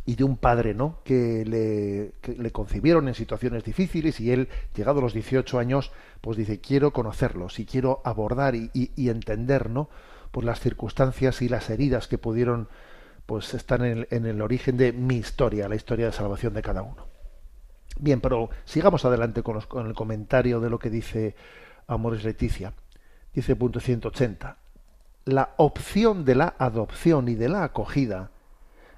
y de un padre, ¿no? Que le, le concibieron en situaciones difíciles y él, llegado a los 18 años, pues dice, quiero conocerlos y quiero abordar y, y- entender, ¿no? Pues las circunstancias y las heridas que pudieron, pues, estar en el, en el origen de mi historia, la historia de salvación de cada uno. Bien, pero sigamos adelante con, los- con el comentario de lo que dice Amores Leticia. Dice punto 180. La opción de la adopción y de la acogida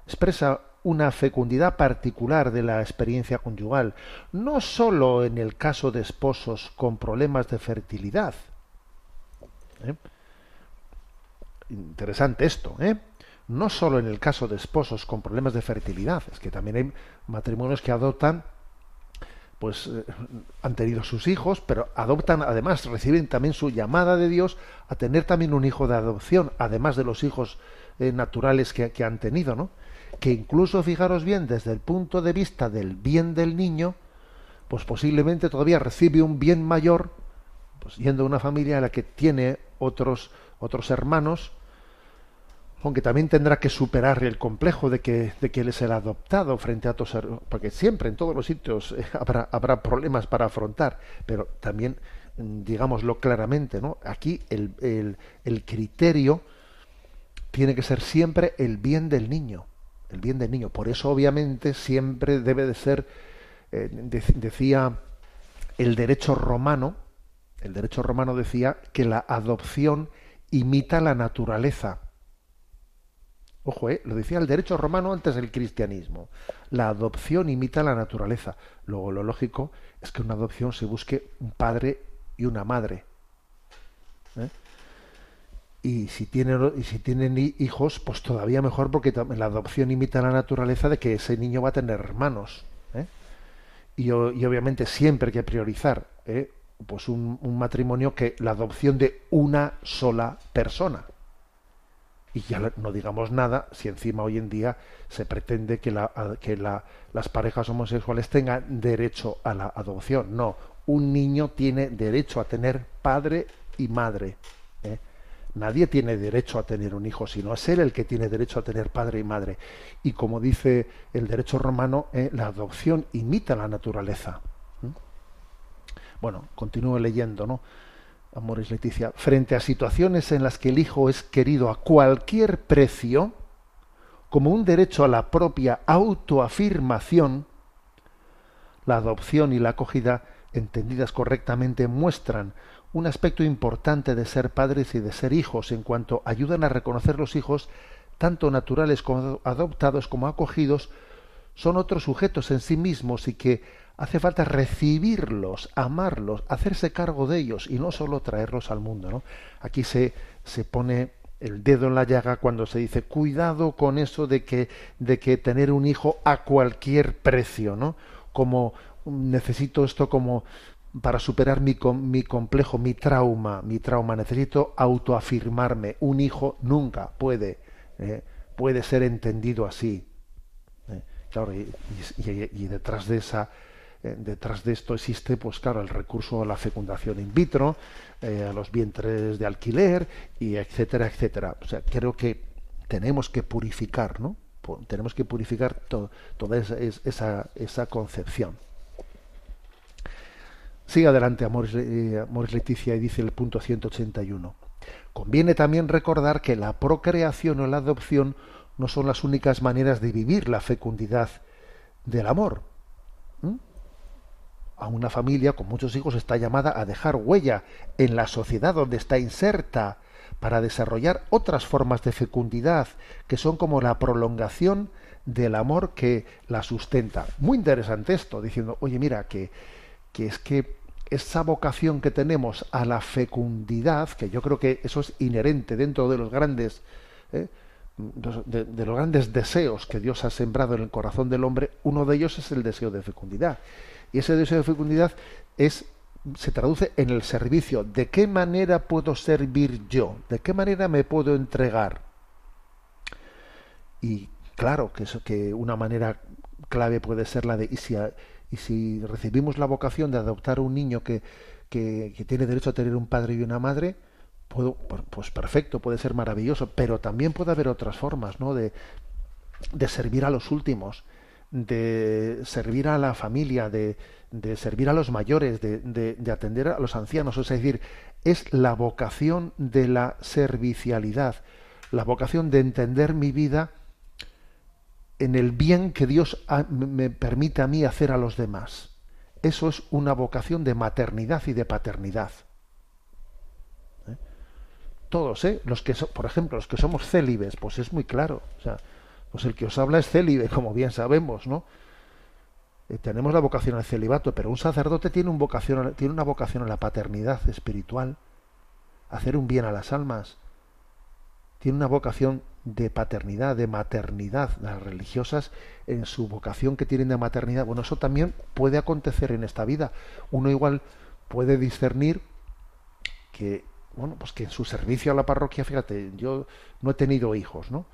expresa una fecundidad particular de la experiencia conyugal, no sólo en el caso de esposos con problemas de fertilidad. ¿Eh? Interesante esto, ¿eh? No sólo en el caso de esposos con problemas de fertilidad, es que también hay matrimonios que adoptan pues eh, han tenido sus hijos, pero adoptan, además, reciben también su llamada de Dios a tener también un hijo de adopción, además de los hijos eh, naturales que, han tenido, ¿no? Que incluso, fijaros bien, desde el punto de vista del bien del niño, pues posiblemente todavía recibe un bien mayor, pues yendo a una familia en la que tiene otros, otros hermanos, aunque también tendrá que superar el complejo de que, él es el adoptado frente a otros, her- porque siempre en todos los sitios eh, habrá, problemas para afrontar, pero también, mm, digámoslo claramente, ¿no? Aquí el, criterio tiene que ser siempre el bien del niño, el bien del niño. Por eso, obviamente, siempre debe de ser, eh, de- decía el derecho romano, el derecho romano decía que la adopción imita la naturaleza. Ojo, eh, lo decía el derecho romano antes del cristianismo. La adopción imita la naturaleza. Luego lo lógico es que una adopción se busque un padre y una madre. ¿eh? Y si tienen si tienen hi- hijos, pues todavía mejor porque la adopción imita la naturaleza de que ese niño va a tener hermanos. ¿eh? Y, obviamente siempre hay que priorizar ¿eh? pues un matrimonio que la adopción de una sola persona. Y ya no digamos nada si encima hoy en día se pretende que, la, que la- las parejas homosexuales tengan derecho a la adopción. No, un niño tiene derecho a tener padre y madre. ¿eh? Nadie tiene derecho a tener un hijo, sino es él el que tiene derecho a tener padre y madre. Y como dice el derecho romano, ¿eh? la adopción imita la naturaleza. ¿eh? Bueno, continúo leyendo, ¿no? Amores Leticia, frente a situaciones en las que el hijo es querido a cualquier precio, como un derecho a la propia autoafirmación, la adopción y la acogida, entendidas correctamente, muestran un aspecto importante de ser padres y de ser hijos en cuanto ayudan a reconocer los hijos, tanto naturales como adoptados como acogidos, son otros sujetos en sí mismos y que hace falta recibirlos, amarlos, hacerse cargo de ellos y no solo traerlos al mundo. Aquí se, se pone el dedo en la llaga cuando se dice cuidado con eso de que, de que tener un hijo a cualquier precio, ¿no? Como necesito esto como para superar mi, mi complejo, mi trauma, mi trauma, necesito autoafirmarme. Un hijo nunca puede, eh, puede ser entendido así. Claro, y, detrás de esa, eh, detrás de esto existe, pues claro, el recurso a la fecundación in vitro, eh, a los vientres de alquiler, y etcétera, etcétera. O sea, creo que tenemos que purificar, ¿no? Tenemos que purificar to- toda esa, es- esa, esa concepción. Sigue adelante, Amores, eh, Leticia, y dice el punto 181. Conviene también recordar que la procreación o la adopción no son las únicas maneras de vivir la fecundidad del amor. ¿Mm? A una familia con muchos hijos está llamada a dejar huella en la sociedad donde está inserta para desarrollar otras formas de fecundidad que son como la prolongación del amor que la sustenta. Muy interesante esto, diciendo, oye, mira, que, que es que esa vocación que tenemos a la fecundidad, que yo creo que eso es inherente dentro de los grandes, ¿eh? De, los grandes deseos que Dios ha sembrado en el corazón del hombre, uno de ellos es el deseo de fecundidad. Y ese deseo de fecundidad es se traduce en el servicio. ¿De qué manera puedo servir yo? ¿De qué manera me puedo entregar? Y claro que eso que una manera clave puede ser la de y si, y si recibimos la vocación de adoptar un niño que, que, que tiene derecho a tener un padre y una madre, pues perfecto, puede ser maravilloso, pero también puede haber otras formas, ¿no? De, de servir a los últimos, de servir a la familia, de, de servir a los mayores, de, de, de, atender a los ancianos. Es decir, es la vocación de la servicialidad, la vocación de entender mi vida en el bien que Dios me permite a mí hacer a los demás. Eso es una vocación de maternidad y de paternidad. Todos, ¿eh? Los que, por ejemplo, los que somos célibes, pues es muy claro. O sea, pues el que os habla es célibe, como bien sabemos, ¿no? Eh, tenemos la vocación al celibato, pero un sacerdote tiene, un vocación, tiene una vocación a la paternidad espiritual, hacer un bien a las almas. Tiene una vocación de paternidad, de maternidad. Las religiosas, en su vocación que tienen de maternidad, bueno, eso también puede acontecer en esta vida. Uno igual puede discernir que, bueno, pues que en su servicio a la parroquia, fíjate, yo no he tenido hijos, ¿no?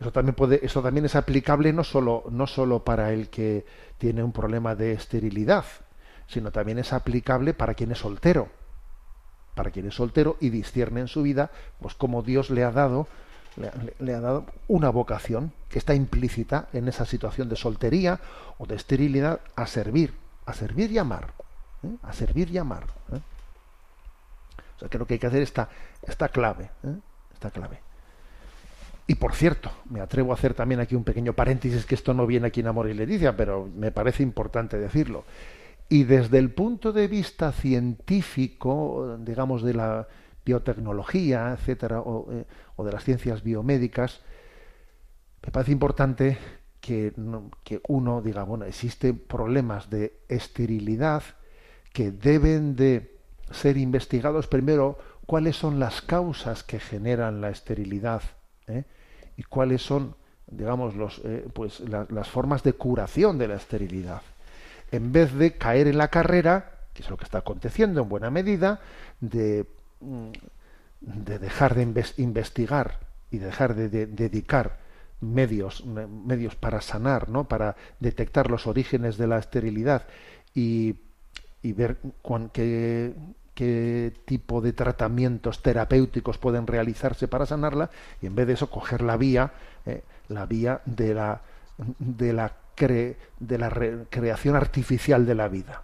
Eso también puede, eso también es aplicable no solo, no solo para el que tiene un problema de esterilidad, sino también es aplicable para quien es soltero. Para quien es soltero y discierne en su vida, pues como Dios le ha dado, le, ha dado una vocación que está implícita en esa situación de soltería o de esterilidad a servir, a servir y amar, ¿eh? a servir y amar. ¿eh? O sea, creo que hay que hacer esta, esta clave, ¿eh? clave. Y por cierto, me atrevo a hacer también aquí un pequeño paréntesis, que esto no viene aquí en Amor y Leticia, pero me parece importante decirlo. Y desde el punto de vista científico, digamos, de la biotecnología, etcétera, o, eh, de las ciencias biomédicas, me parece importante que, que uno diga, bueno, existen problemas de esterilidad que deben de ser investigados primero cuáles son las causas que generan la esterilidad. ¿eh? y cuáles son, digamos, los, eh, pues, la, las formas de curación de la esterilidad. En vez de caer en la carrera, que es lo que está aconteciendo en buena medida, de, de dejar de investigar y dejar de, de, dedicar medios, medios para sanar, ¿no? para detectar los orígenes de la esterilidad y, y ver qué, qué tipo de tratamientos terapéuticos pueden realizarse para sanarla y en vez de eso coger la vía eh, la vía de la de la cre, de la re, creación artificial de la vida.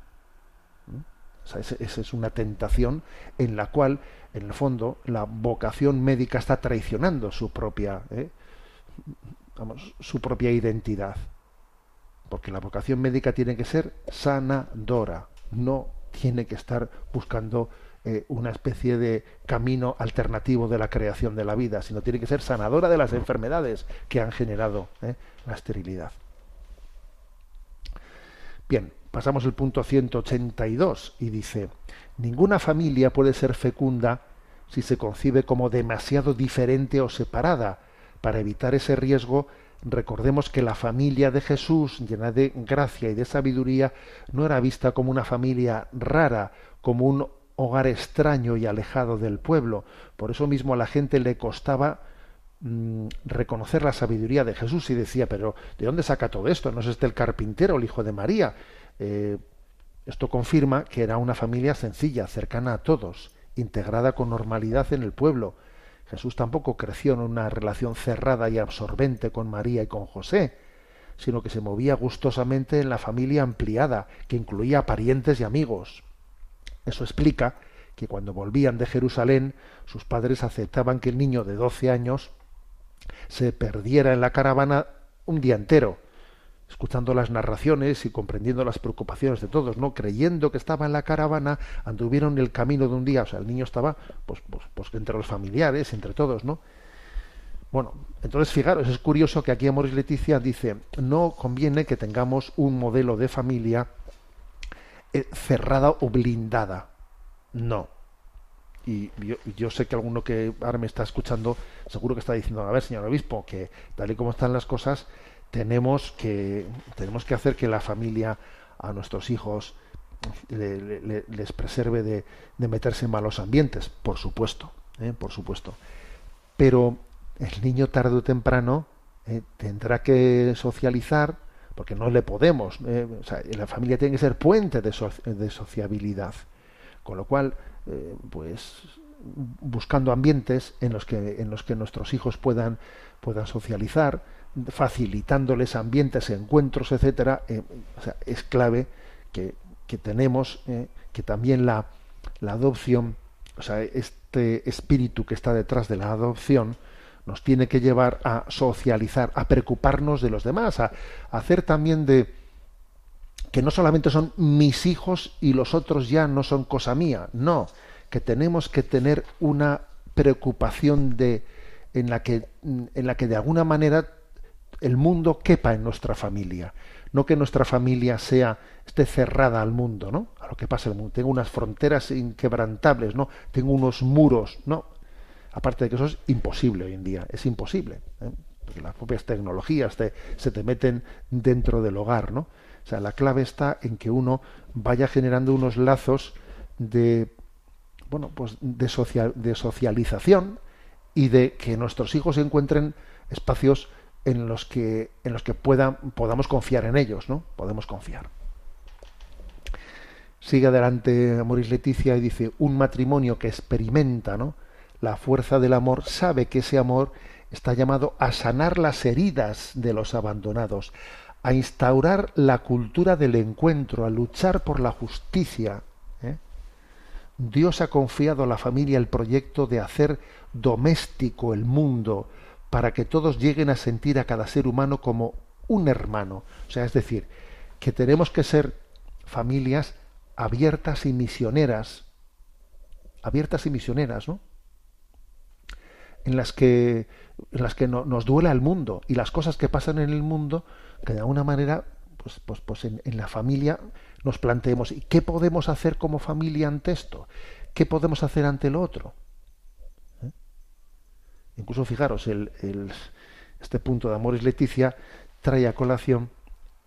Sea, esa es una tentación en la cual en el fondo la vocación médica está traicionando su propia eh, vamos, su propia identidad. Porque la vocación médica tiene que ser sanadora no tiene que estar buscando eh, una especie de camino alternativo de la creación de la vida, sino tiene que ser sanadora de las enfermedades que han generado eh, la esterilidad. Bien, pasamos al punto 182 y dice, ninguna familia puede ser fecunda si se concibe como demasiado diferente o separada. Para evitar ese riesgo, Recordemos que la familia de Jesús, llena de gracia y de sabiduría, no era vista como una familia rara, como un hogar extraño y alejado del pueblo. Por eso mismo a la gente le costaba mmm, reconocer la sabiduría de Jesús y decía, pero ¿de dónde saca todo esto? ¿No es este el carpintero, el hijo de María? Eh, esto confirma que era una familia sencilla, cercana a todos, integrada con normalidad en el pueblo Jesús tampoco creció en una relación cerrada y absorbente con María y con José, sino que se movía gustosamente en la familia ampliada, que incluía parientes y amigos. Eso explica que cuando volvían de Jerusalén, sus padres aceptaban que el niño de doce años se perdiera en la caravana un día entero, escuchando las narraciones y comprendiendo las preocupaciones de todos, ¿no? Creyendo que estaba en la caravana, anduvieron el camino de un día, o sea, el niño estaba pues, pues, pues entre los familiares, entre todos, ¿no? Bueno, entonces fijaros, es curioso que aquí Amoris Leticia dice, no conviene que tengamos un modelo de familia eh, cerrada o blindada. No. Y yo, yo, sé que alguno que ahora me está escuchando seguro que está diciendo, a ver, señor obispo, que tal y como están las cosas, tenemos que, tenemos que hacer que la familia a nuestros hijos le, le, les preserve de, de, meterse en malos ambientes, por supuesto, ¿eh? por supuesto. Pero el niño tarde o temprano eh, tendrá que socializar, porque no le podemos, eh, o sea, la familia tiene que ser puente de, so, de sociabilidad. Con lo cual, pues buscando ambientes en los que en los que nuestros hijos puedan puedan socializar facilitándoles ambientes encuentros etcétera eh, o sea, es clave que, que tenemos eh, que también la, la adopción o sea este espíritu que está detrás de la adopción nos tiene que llevar a socializar a preocuparnos de los demás a, a hacer también de que no solamente son mis hijos y los otros ya no son cosa mía no que tenemos que tener una preocupación de en la que en la que de alguna manera el mundo quepa en nuestra familia, no que nuestra familia sea esté cerrada al mundo, ¿no? A lo que pasa en el mundo. Tengo unas fronteras inquebrantables, ¿no? Tengo unos muros, no. Aparte de que eso es imposible hoy en día, es imposible. ¿eh? Porque las propias tecnologías te, se te meten dentro del hogar, ¿no? O sea, la clave está en que uno vaya generando unos lazos de bueno, pues de, social, de socialización y de que nuestros hijos encuentren espacios en los que en los que puedan podamos confiar en ellos, ¿no? Podemos confiar. Sigue adelante Moris Leticia y dice, un matrimonio que experimenta, ¿no? la fuerza del amor sabe que ese amor está llamado a sanar las heridas de los abandonados, a instaurar la cultura del encuentro, a luchar por la justicia. ¿eh? Dios ha confiado a la familia el proyecto de hacer doméstico el mundo para que todos lleguen a sentir a cada ser humano como un hermano. O sea, es decir, que tenemos que ser familias abiertas y misioneras, abiertas y misioneras, ¿no? En las que, en las que no, nos duela el mundo y las cosas que pasan en el mundo, que de alguna manera, pues, pues, pues en, en la familia nos planteemos, ¿y qué podemos hacer como familia ante esto? ¿Qué podemos hacer ante lo otro? Incluso fijaros, el, el, este punto de Amores Leticia trae a colación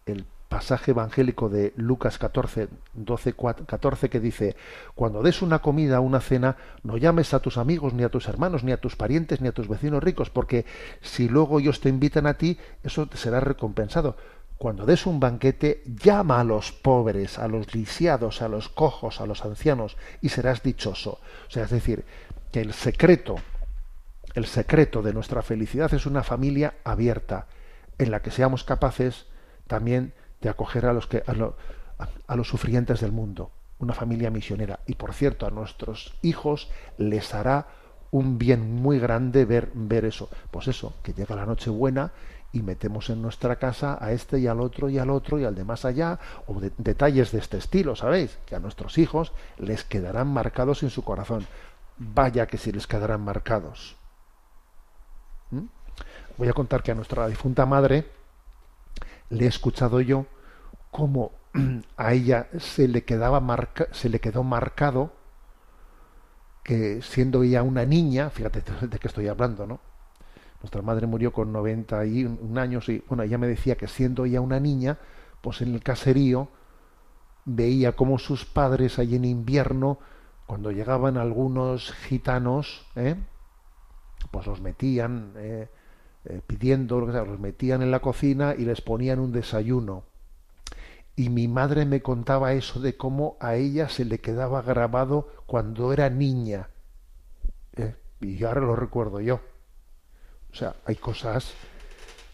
el pasaje evangélico de Lucas 14, 12, 14 que dice, cuando des una comida o una cena, no llames a tus amigos, ni a tus hermanos, ni a tus parientes, ni a tus vecinos ricos, porque si luego ellos te invitan a ti, eso te será recompensado. Cuando des un banquete, llama a los pobres, a los lisiados, a los cojos, a los ancianos, y serás dichoso. O sea, es decir, que el secreto, el secreto de nuestra felicidad es una familia abierta, en la que seamos capaces también de acoger a los que a, a, los sufrientes del mundo, una familia misionera. Y por cierto, a nuestros hijos les hará un bien muy grande ver, ver eso. Pues eso, que llega la noche buena y metemos en nuestra casa a este y al otro y al otro y al de más allá, o de, detalles de este estilo, ¿sabéis? Que a nuestros hijos les quedarán marcados en su corazón. Vaya que si les quedarán marcados. ¿Mm? Voy a contar que a nuestra difunta madre le he escuchado yo cómo a ella se le quedaba marca, se le quedó marcado que siendo ella una niña, fíjate de qué estoy hablando, ¿no? Nuestra madre murió con 91 años y bueno, ella me decía que siendo ella una niña, pues en el caserío veía como sus padres ahí en invierno, cuando llegaban algunos gitanos, ¿eh? Pues los metían eh, eh, pidiendo, los metían en la cocina y les ponían un desayuno. Y mi madre me contaba eso de cómo a ella se le quedaba grabado cuando era niña. Y ahora lo recuerdo yo. O sea, hay cosas,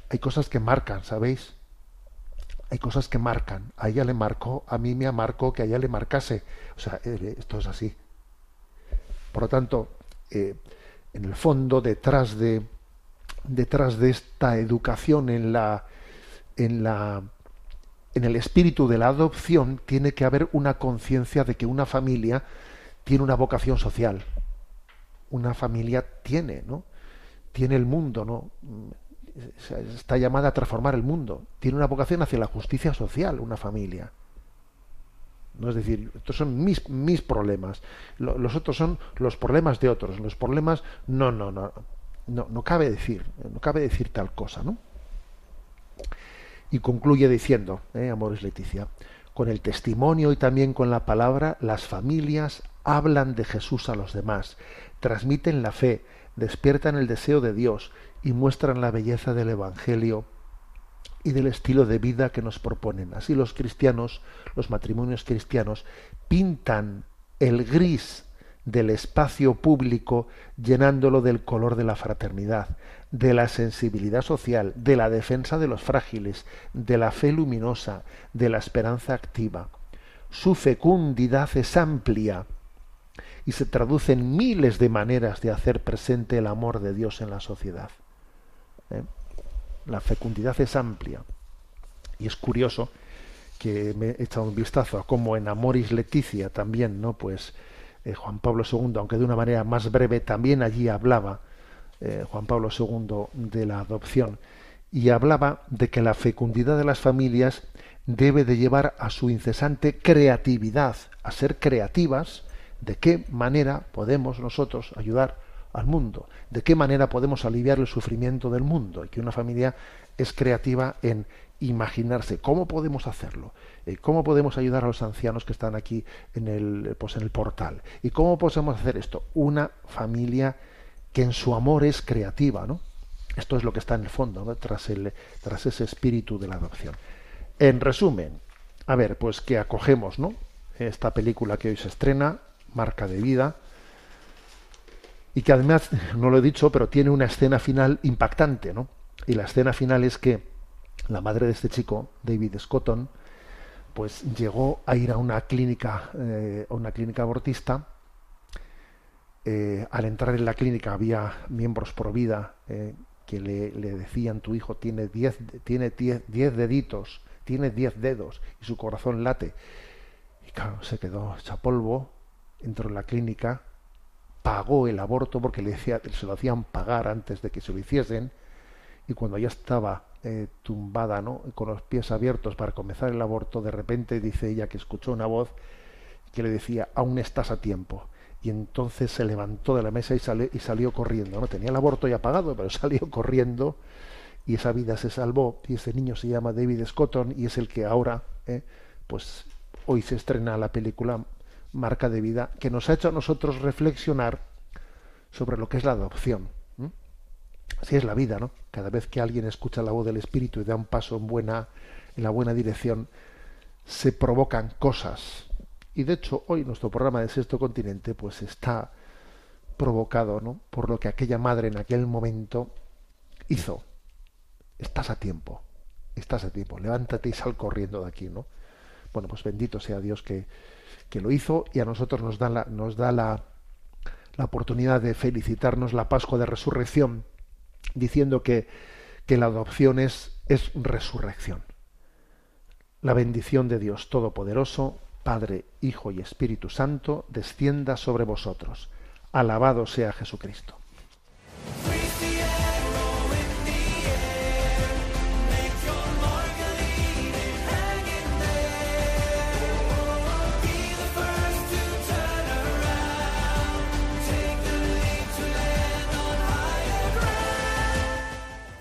hay cosas que marcan, ¿sabéis? Hay cosas que marcan. A ella le marcó, a mí me marcó que a ella le marcase. O sea, esto es así. Por lo tanto, eh, en el fondo, detrás de, detrás de esta educación en la, en la, en el espíritu de la adopción, tiene que haber una conciencia de que una familia tiene una vocación social. Una familia tiene, ¿no? tiene el mundo, ¿no? Está llamada a transformar el mundo. Tiene una vocación hacia la justicia social, una familia. No es decir, estos son mis, mis problemas. Los otros son los problemas de otros. Los problemas, no, no, no. No, no cabe decir, no cabe decir tal cosa, ¿no? Y concluye diciendo, ¿eh, Amores Leticia, con el testimonio y también con la palabra, las familias hablan de Jesús a los demás, transmiten la fe, despiertan el deseo de Dios y muestran la belleza del Evangelio y del estilo de vida que nos proponen. Así los cristianos, los matrimonios cristianos, pintan el gris del espacio público llenándolo del color de la fraternidad, de la sensibilidad social, de la defensa de los frágiles, de la fe luminosa, de la esperanza activa. Su fecundidad es amplia y se traduce en miles de maneras de hacer presente el amor de Dios en la sociedad. ¿Eh? La fecundidad es amplia. Y es curioso que me he echado un vistazo a cómo en Amoris Leticia también, ¿no? Pues eh, Juan Pablo II, aunque de una manera más breve, también allí hablaba eh, Juan Pablo II de la adopción y hablaba de que la fecundidad de las familias debe de llevar a su incesante creatividad, a ser creativas, de qué manera podemos nosotros ayudar al mundo, de qué manera podemos aliviar el sufrimiento del mundo, y que una familia es creativa en imaginarse cómo podemos hacerlo, eh, cómo podemos ayudar a los ancianos que están aquí en el, pues en el portal, y cómo podemos hacer esto, una familia que en su amor es creativa, ¿no? Esto es lo que está en el fondo, tras, el, tras ese espíritu de la adopción. En resumen, a ver, pues que acogemos, ¿no? Esta película que hoy se estrena, Marca de Vida, y que además, no lo he dicho, pero tiene una escena final impactante, ¿no? Y la escena final es que la madre de este chico, David Scotton, pues llegó a ir a una clínica, eh, a una clínica abortista. Eh, al entrar en la clínica había miembros por vida eh, que le, le, decían tu hijo tiene 10 tiene diez, diez deditos, tiene 10 dedos y su corazón late. Y claro, se quedó hecha polvo, entró en la clínica, pagó el aborto porque le decía, se lo hacían pagar antes de que se lo hiciesen y cuando ya estaba eh, tumbada, ¿no? con los pies abiertos para comenzar el aborto, de repente dice ella que escuchó una voz que le decía, aún estás a tiempo. Y entonces se levantó de la mesa y, salió, y salió corriendo. ¿no? Tenía el aborto ya pagado, pero salió corriendo y esa vida se salvó. Y ese niño se llama David Scotton y es el que ahora, eh, pues hoy se estrena la película Marca de Vida, que nos ha hecho a nosotros reflexionar sobre lo que es la adopción. Así es la vida, ¿no? Cada vez que alguien escucha la voz del Espíritu y da un paso en, buena, en la buena dirección, se provocan cosas. Y de hecho, hoy nuestro programa de Sexto Continente, pues está provocado, ¿no? Por lo que aquella madre en aquel momento hizo. Estás a tiempo, estás a tiempo, levántate y sal corriendo de aquí, ¿no? Bueno, pues bendito sea Dios que, que lo hizo y a nosotros nos da la, nos da la, la oportunidad de felicitarnos la Pascua de Resurrección diciendo que, que la adopción es, es resurrección. La bendición de Dios Todopoderoso, Padre, Hijo y Espíritu Santo, descienda sobre vosotros. Alabado sea Jesucristo.